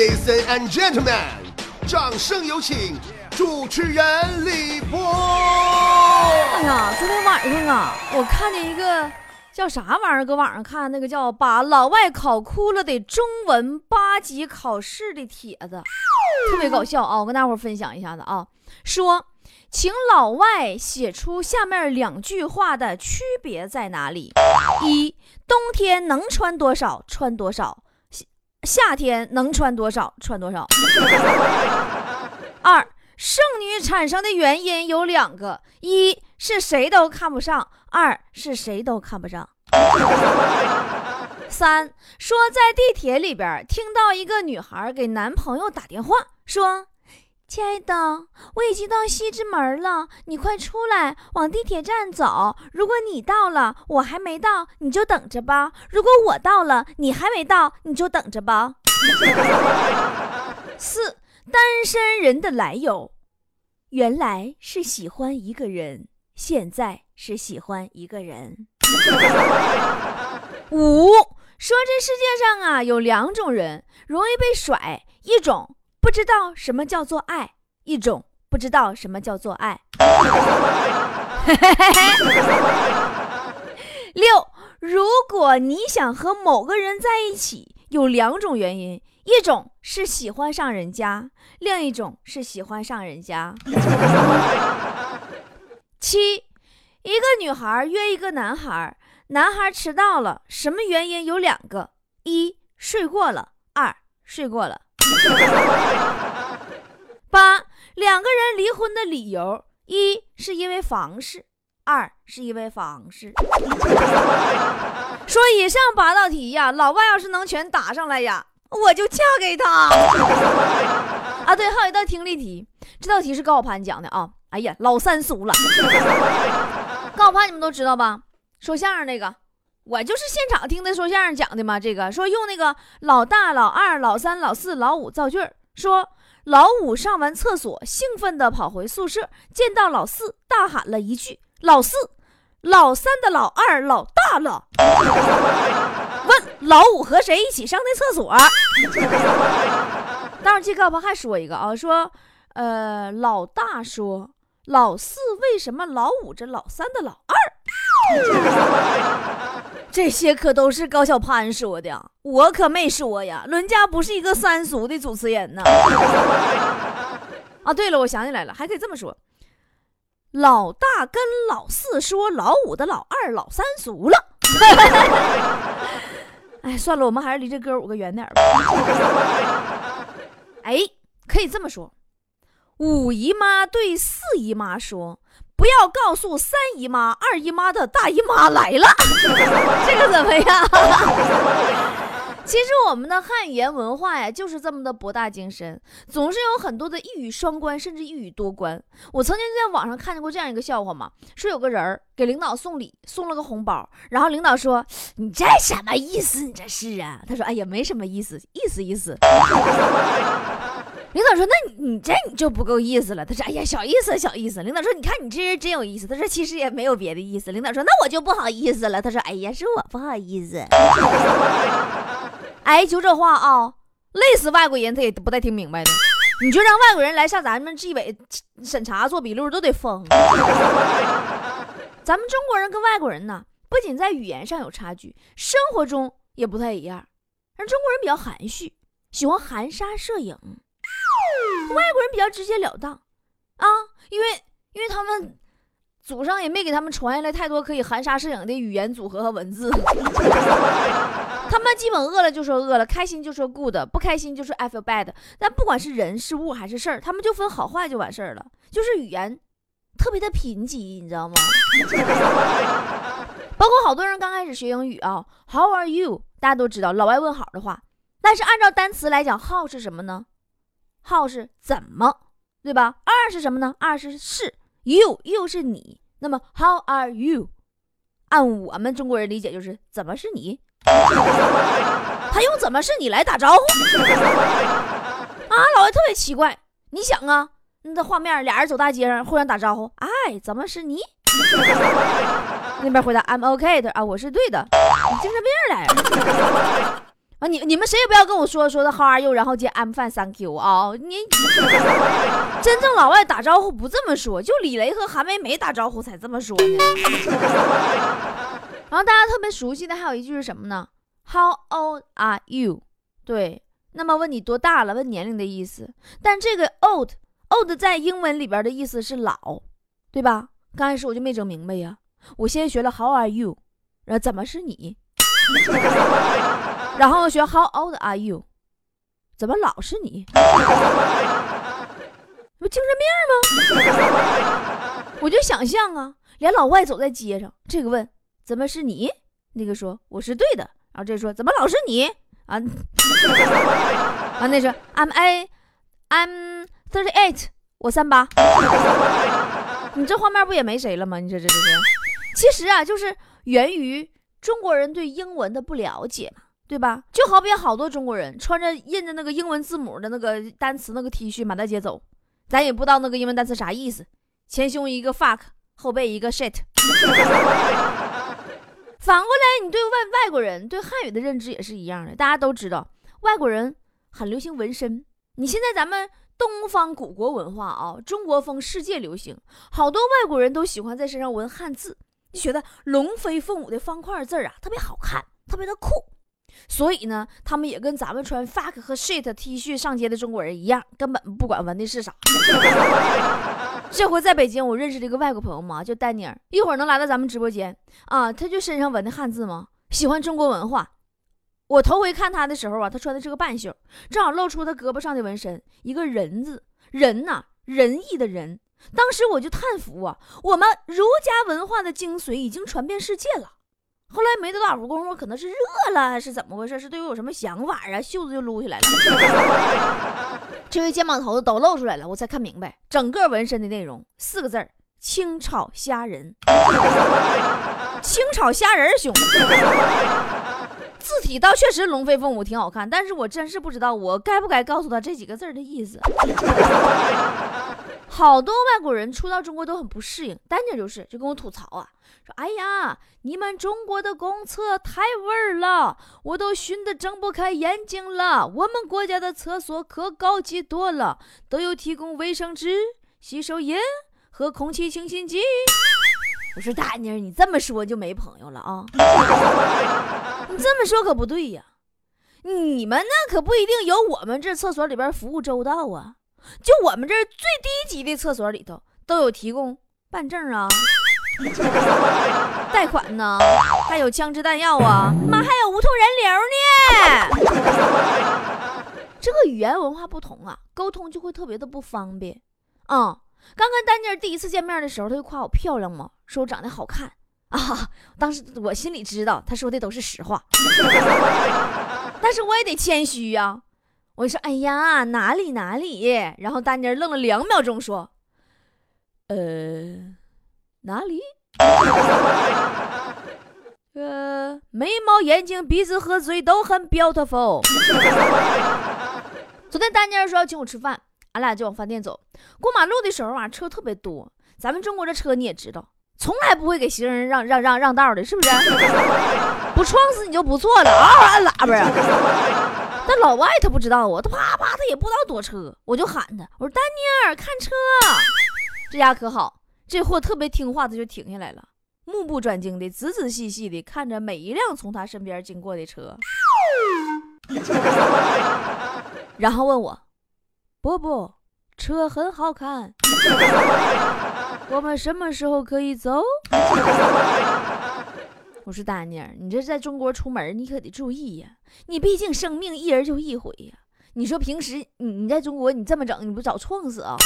Ladies and gentlemen，掌声有请主持人李波。哎呀，昨天晚上啊，我看见一个叫啥玩意儿，搁网上看那个叫把老外考哭了的中文八级考试的帖子，特别搞笑啊！我跟大伙儿分享一下子啊，说，请老外写出下面两句话的区别在哪里：一，冬天能穿多少穿多少，夏天能穿多少穿多少。二，剩女产生的原因有两个，一是谁都看不上，二是谁都看不上。三说在地铁里边听到一个女孩给男朋友打电话，说：“亲爱的，我已经到西直门了，你快出来，往地铁站走。如果你到了，我还没到，你就等着吧；如果我到了，你还没到，你就等着吧。”四单身人的来由，原来是喜欢一个人，现在是喜欢一个人。五说这世界上啊有两种人容易被甩，一种不知道什么叫做爱，一种不知道什么叫做爱。六，如果你想和某个人在一起，有两种原因，一种是喜欢上人家，另一种是喜欢上人家。七，一个女孩约一个男孩，男孩迟到了，什么原因？有两个：一睡过了，二睡过了。八，两个人离婚的理由：一是因为房事，二是因为房事。说以上八道题呀，老外要是能全答上来呀，我就嫁给他。啊，对，还有一道听力题，这道题是高考盘讲的啊。哎呀，老三俗了。高考盘你们都知道吧？说相声那个，我就是现场听的说相声讲的嘛。这个说用那个老大、老二、老三、老四、老五造句儿，说老五上完厕所，兴奋地跑回宿舍，见到老四，大喊了一句：“老四！”老三的老二老大了，问老五和谁一起上的厕所？当然，这高考还说一个啊，说呃，老大说老四为什么老五着老三的老二？这些可都是高小攀说的，我可没说呀。伦家不是一个三俗的主持人呢。啊，对了，我想起来了，还可以这么说。老大跟老四说老五的老二老三俗了。哎，算了，我们还是离这哥五个远点吧。哎，可以这么说，五姨妈对四姨妈说：“不要告诉三姨妈、二姨妈的大姨妈来了。”这个怎么样？其实我们的汉语言文化呀，就是这么的博大精深，总是有很多的一语双关，甚至一语多关。我曾经在网上看见过这样一个笑话嘛，说有个人给领导送礼，送了个红包，然后领导说：“你这什么意思？你这是啊？”他说：“哎呀，没什么意思，意思意思。”领导说：“那你这你就不够意思了。”他说：“哎呀，小意思小意思。”领导说：“你看你这人真有意思。”他说：“其实也没有别的意思。”领导说：“那我就不好意思了。”他说：“哎呀，是我不好意思。”哎，就这话啊，累死外国人，他也不带听明白的。你就让外国人来上咱们纪委审查做笔录，都得疯。咱们中国人跟外国人呢，不仅在语言上有差距，生活中也不太一样。人中国人比较含蓄，喜欢含沙射影；外国人比较直截了当啊，因为因为他们祖上也没给他们传下来太多可以含沙射影的语言组合和文字。他们基本饿了就说饿了，开心就说 good，不开心就说 I feel bad。但不管是人是物还是事儿，他们就分好坏就完事儿了，就是语言特别的贫瘠，你知道吗？包括好多人刚开始学英语啊，How are you？大家都知道老外问好的话，但是按照单词来讲，How 是什么呢？How 是怎么，对吧？二是什么呢？二是是 You，You 是你。那么 How are you？按我们中国人理解就是怎么是你？他用怎么是你来打招呼啊？老外特别奇怪。你想啊，那画面俩人走大街上互相打招呼，哎，怎么是你？那边回答 I'm OK 的啊，我是对的。你精神病来了。啊，你你们谁也不要跟我说说的 How are you，然后接 I'm fine, thank you 啊！你 真正老外打招呼不这么说，就李雷和韩梅梅打招呼才这么说呢。然后大家特别熟悉的还有一句是什么呢？How old are you？对，那么问你多大了，问年龄的意思。但这个 old old 在英文里边的意思是老，对吧？刚开始我就没整明白呀，我先学了 How are you，然后怎么是你？然后学 How old are you？怎么老是你？不精神病吗？我就想象啊，俩老外走在街上，这个问怎么是你？那个说我是对的，然后这说怎么老是你啊？啊，那是 I'm I I'm thirty eight，我三八。你这画面不也没谁了吗？你说这这这？其实啊，就是源于中国人对英文的不了解嘛。对吧？就好比好多中国人穿着印着那个英文字母的那个单词那个 T 恤满大街走，咱也不知道那个英文单词啥意思。前胸一个 fuck，后背一个 shit。反过来，你对外外国人对汉语的认知也是一样的。大家都知道，外国人很流行纹身。你现在咱们东方古国文化啊，中国风世界流行，好多外国人都喜欢在身上纹汉字，就觉得龙飞凤舞的方块字啊特别好看，特别的酷。所以呢，他们也跟咱们穿 fuck 和 shit T 恤上街的中国人一样，根本不管纹的是啥。这回在北京，我认识了一个外国朋友嘛，叫丹尼尔，一会儿能来到咱们直播间啊。他就身上纹的汉字吗，喜欢中国文化。我头回看他的时候啊，他穿的是个半袖，正好露出他胳膊上的纹身，一个人字，人呐，仁义的人。当时我就叹服啊，我们儒家文化的精髓已经传遍世界了。后来没多大会功夫，可能是热了还是怎么回事？是对我有什么想法啊？袖子就撸起来了，这回肩膀头子都露出来了，我才看明白整个纹身的内容，四个字儿：清炒虾仁。清炒虾仁兄弟，字体倒确实龙飞凤舞，挺好看，但是我真是不知道我该不该告诉他这几个字的意思。好多外国人初到中国都很不适应，丹姐就是，就跟我吐槽啊。说哎呀，你们中国的公厕太味儿了，我都熏得睁不开眼睛了。我们国家的厕所可高级多了，都有提供卫生纸、洗手液和空气清新剂。我说大妮，你这么说就没朋友了啊！你这么说可不对呀，你们那可不一定有我们这厕所里边服务周到啊。就我们这最低级的厕所里头都有提供办证啊。贷款呢，还有枪支弹药啊，妈还有无痛人流呢。这个语言文化不同啊，沟通就会特别的不方便。嗯，刚跟丹妮儿第一次见面的时候，他就夸我漂亮嘛，说我长得好看啊。当时我心里知道他说的都是实话，但是我也得谦虚呀。我说哎呀，哪里哪里。然后丹妮愣了两秒钟，说，呃。哪里？呃，眉毛、眼睛、鼻子和嘴都很 beautiful。昨天丹妮说要请我吃饭，俺俩就往饭店走。过马路的时候啊，车特别多。咱们中国这车你也知道，从来不会给行人让让让让道的，是不是？不撞死你就不错了啊！按喇叭啊！那老外他不知道啊，他啪啪他也不知道躲车，我就喊他，我说丹尼尔看车，这家可好。这货特别听话，他就停下来了，目不转睛的、仔仔细细的看着每一辆从他身边经过的车，然后问我：“伯伯，车很好看，我们什么时候可以走？”我说：“丹妮儿，你这在中国出门，你可得注意呀，你毕竟生命一人就一回呀。你说平时你你在中国你这么整，你不早撞死啊？”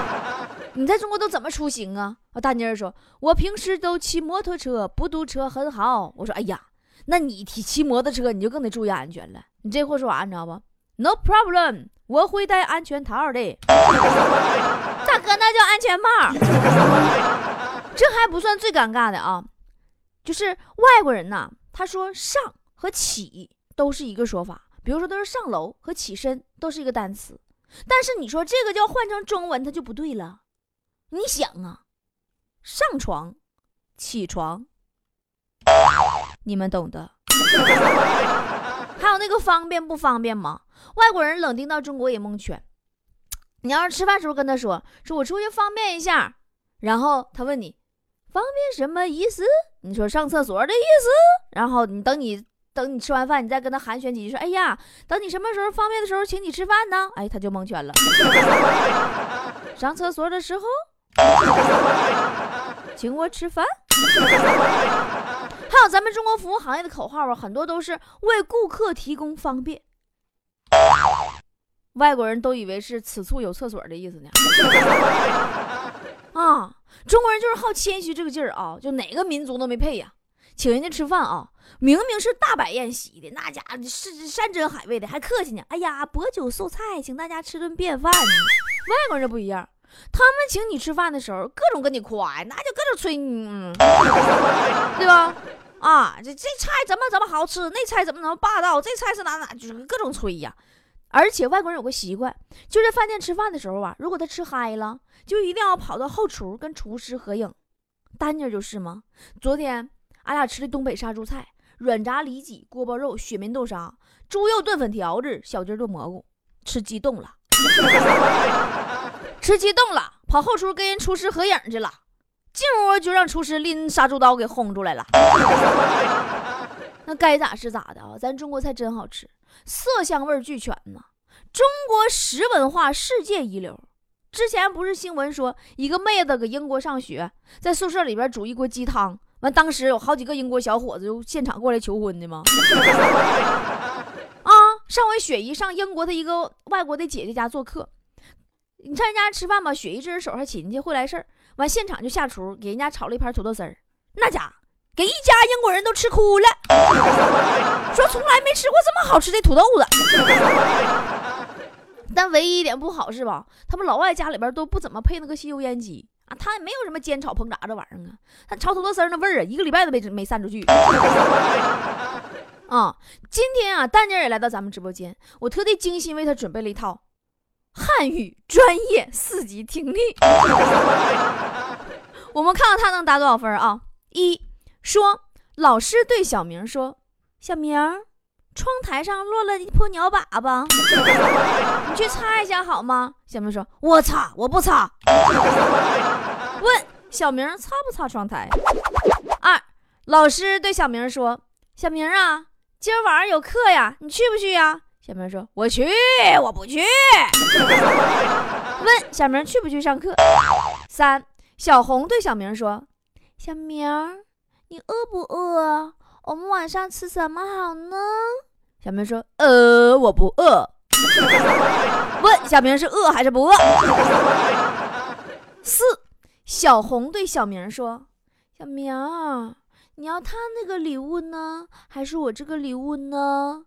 你在中国都怎么出行啊？我大妮儿说，我平时都骑摩托车，不堵车很好。我说，哎呀，那你骑骑摩托车，你就更得注意安全了。你这货说啥，你知道不？No problem，我会戴安全套的。大哥，那叫安全帽。这还不算最尴尬的啊，就是外国人呐，他说上和起都是一个说法，比如说都是上楼和起身都是一个单词，但是你说这个叫换成中文，它就不对了。你想啊，上床、起床，你们懂的。还有那个方便不方便吗？外国人冷丁到中国也蒙圈。你要是吃饭时候跟他说，说我出去方便一下，然后他问你方便什么意思？你说上厕所的意思。然后你等你等你吃完饭，你再跟他寒暄几句，说哎呀，等你什么时候方便的时候，请你吃饭呢？哎，他就蒙圈了。上厕所的时候，请我吃饭。还有咱们中国服务行业的口号啊，很多都是为顾客提供方便。外国人都以为是此处有厕所的意思呢。啊，中国人就是好谦虚这个劲儿啊，就哪个民族都没配呀。请人家吃饭啊，明明是大摆宴席的，那家是山珍海味的，还客气呢。哎呀，薄酒素菜，请大家吃顿便饭呢。外国人不一样，他们请你吃饭的时候，各种跟你夸，那就各种吹嗯，对吧？啊，这这菜怎么怎么好吃，那菜怎么怎么霸道，这菜是哪哪，就是各种吹呀。而且外国人有个习惯，就在饭店吃饭的时候啊，如果他吃嗨了，就一定要跑到后厨跟厨师合影。丹妮就是吗？昨天俺俩吃的东北杀猪菜，软炸里脊、锅包肉、雪民豆沙、猪肉炖粉条子、小鸡炖蘑菇，吃激动了，吃激动了，跑后厨跟人厨师合影去了。进屋就让厨师拎杀猪刀给轰出来了。那该咋是咋的啊？咱中国菜真好吃，色香味俱全呢。中国食文化世界一流。之前不是新闻说一个妹子搁英国上学，在宿舍里边煮一锅鸡汤，完当时有好几个英国小伙子就现场过来求婚的吗？啊，上回雪姨上英国的一个外国的姐姐家做客，你上人家吃饭吧，雪姨这人手还勤去，会来事儿。完现场就下厨给人家炒了一盘土豆丝儿，那家给一家英国人都吃哭了，说从来没吃过这么好吃的土豆子。但唯一一点不好是吧？他们老外家里边都不怎么配那个吸油烟机啊，他也没有什么煎炒烹炸这玩意儿啊，他炒土豆丝那味儿啊，一个礼拜都没没散出去。啊，今天啊，丹妮也来到咱们直播间，我特地精心为他准备了一套。汉语专业四级听力，我们看看他能答多少分啊？一说，老师对小明说：“小明，窗台上落了一泼鸟粑粑，你去擦一下好吗？”小明说：“我擦，我不擦。”问小明擦不擦窗台？二老师对小明说：“小明啊，今儿晚上有课呀，你去不去呀？”小明说：“我去，我不去。”问小明去不去上课？三小红对小明说：“小明，你饿不饿？我们晚上吃什么好呢？”小明说：“呃，我不饿。”问小明是饿还是不饿？四小红对小明说：“小明，你要他那个礼物呢，还是我这个礼物呢？”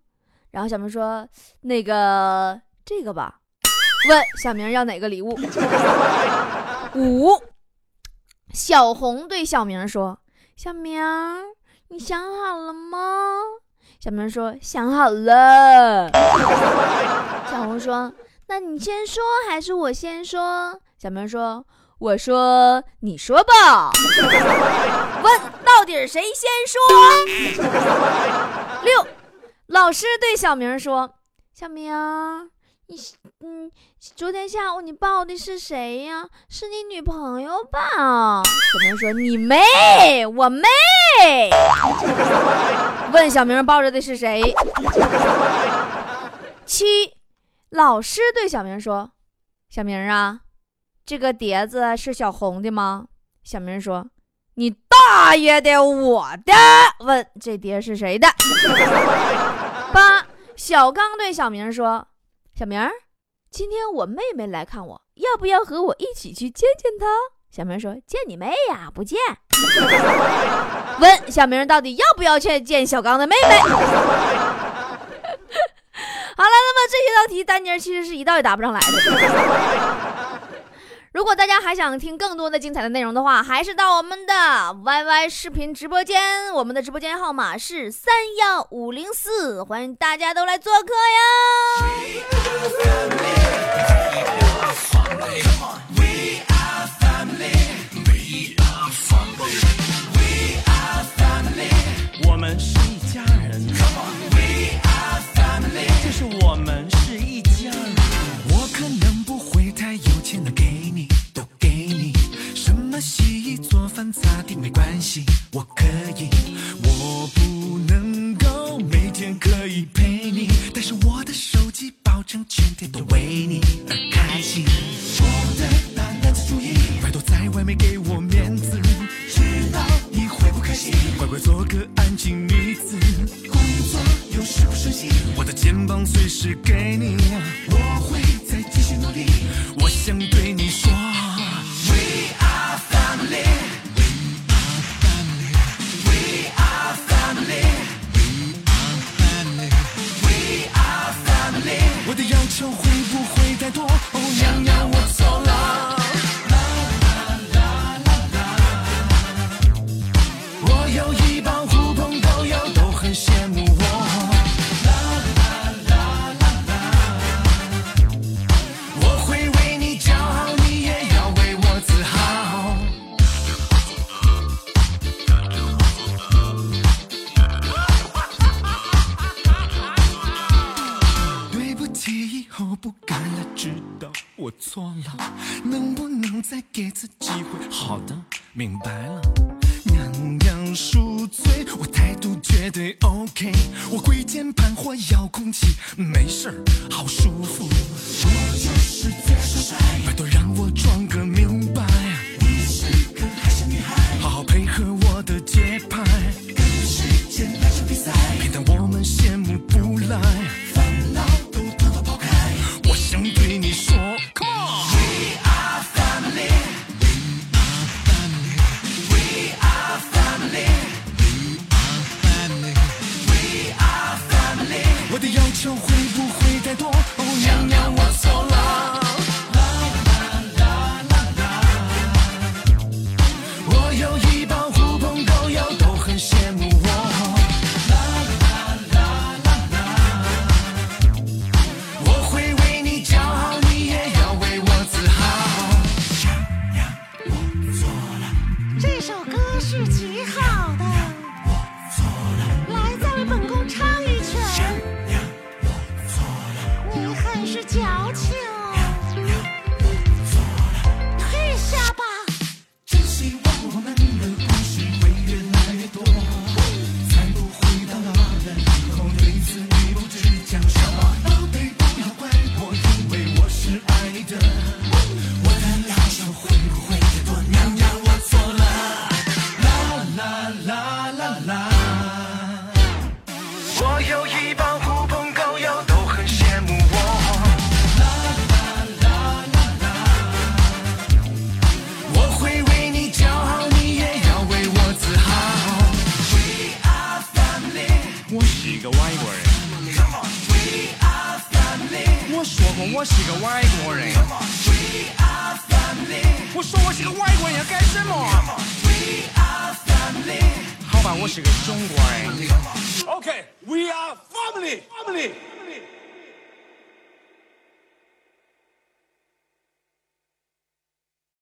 然后小明说：“那个这个吧。”问小明要哪个礼物？五。小红对小明说：“小明，你想好了吗？”小明说：“想好了。”小红说：“那你先说还是我先说？”小明说：“我说，你说吧。”问到底谁先说？六。老师对小明说：“小明，你嗯，昨天下午你抱的是谁呀？是你女朋友吧？”小明说：“你妹，我妹。”问小明抱着的是谁？七，老师对小明说：“小明啊，这个碟子是小红的吗？”小明说：“你大爷的，我的。”问这碟是谁的？八小刚对小明说：“小明，今天我妹妹来看我，要不要和我一起去见见她？”小明说：“见你妹呀，不见。”问小明到底要不要去见小刚的妹妹？好了，那么这些道题，丹妮其实是一道也答不上来的。如果大家还想听更多的精彩的内容的话，还是到我们的 YY 视频直播间，我们的直播间号码是三幺五零四，欢迎大家都来做客呀！我们。洗衣做饭擦地没关系我可以我不能够每天可以陪你但是我的手机保证全天都为你而开心。我的大男子主义拜托在外面给我面子知道你会不开心乖乖做个安静女子。工作有时不顺心我的肩膀随时给你我不敢了，知道我错了，能不能再给次机会？好的，明白了。娘娘恕罪，我态度绝对 ok。我跪键盘或遥控器，没事，好舒服。你就是最，是谁？拜托让我。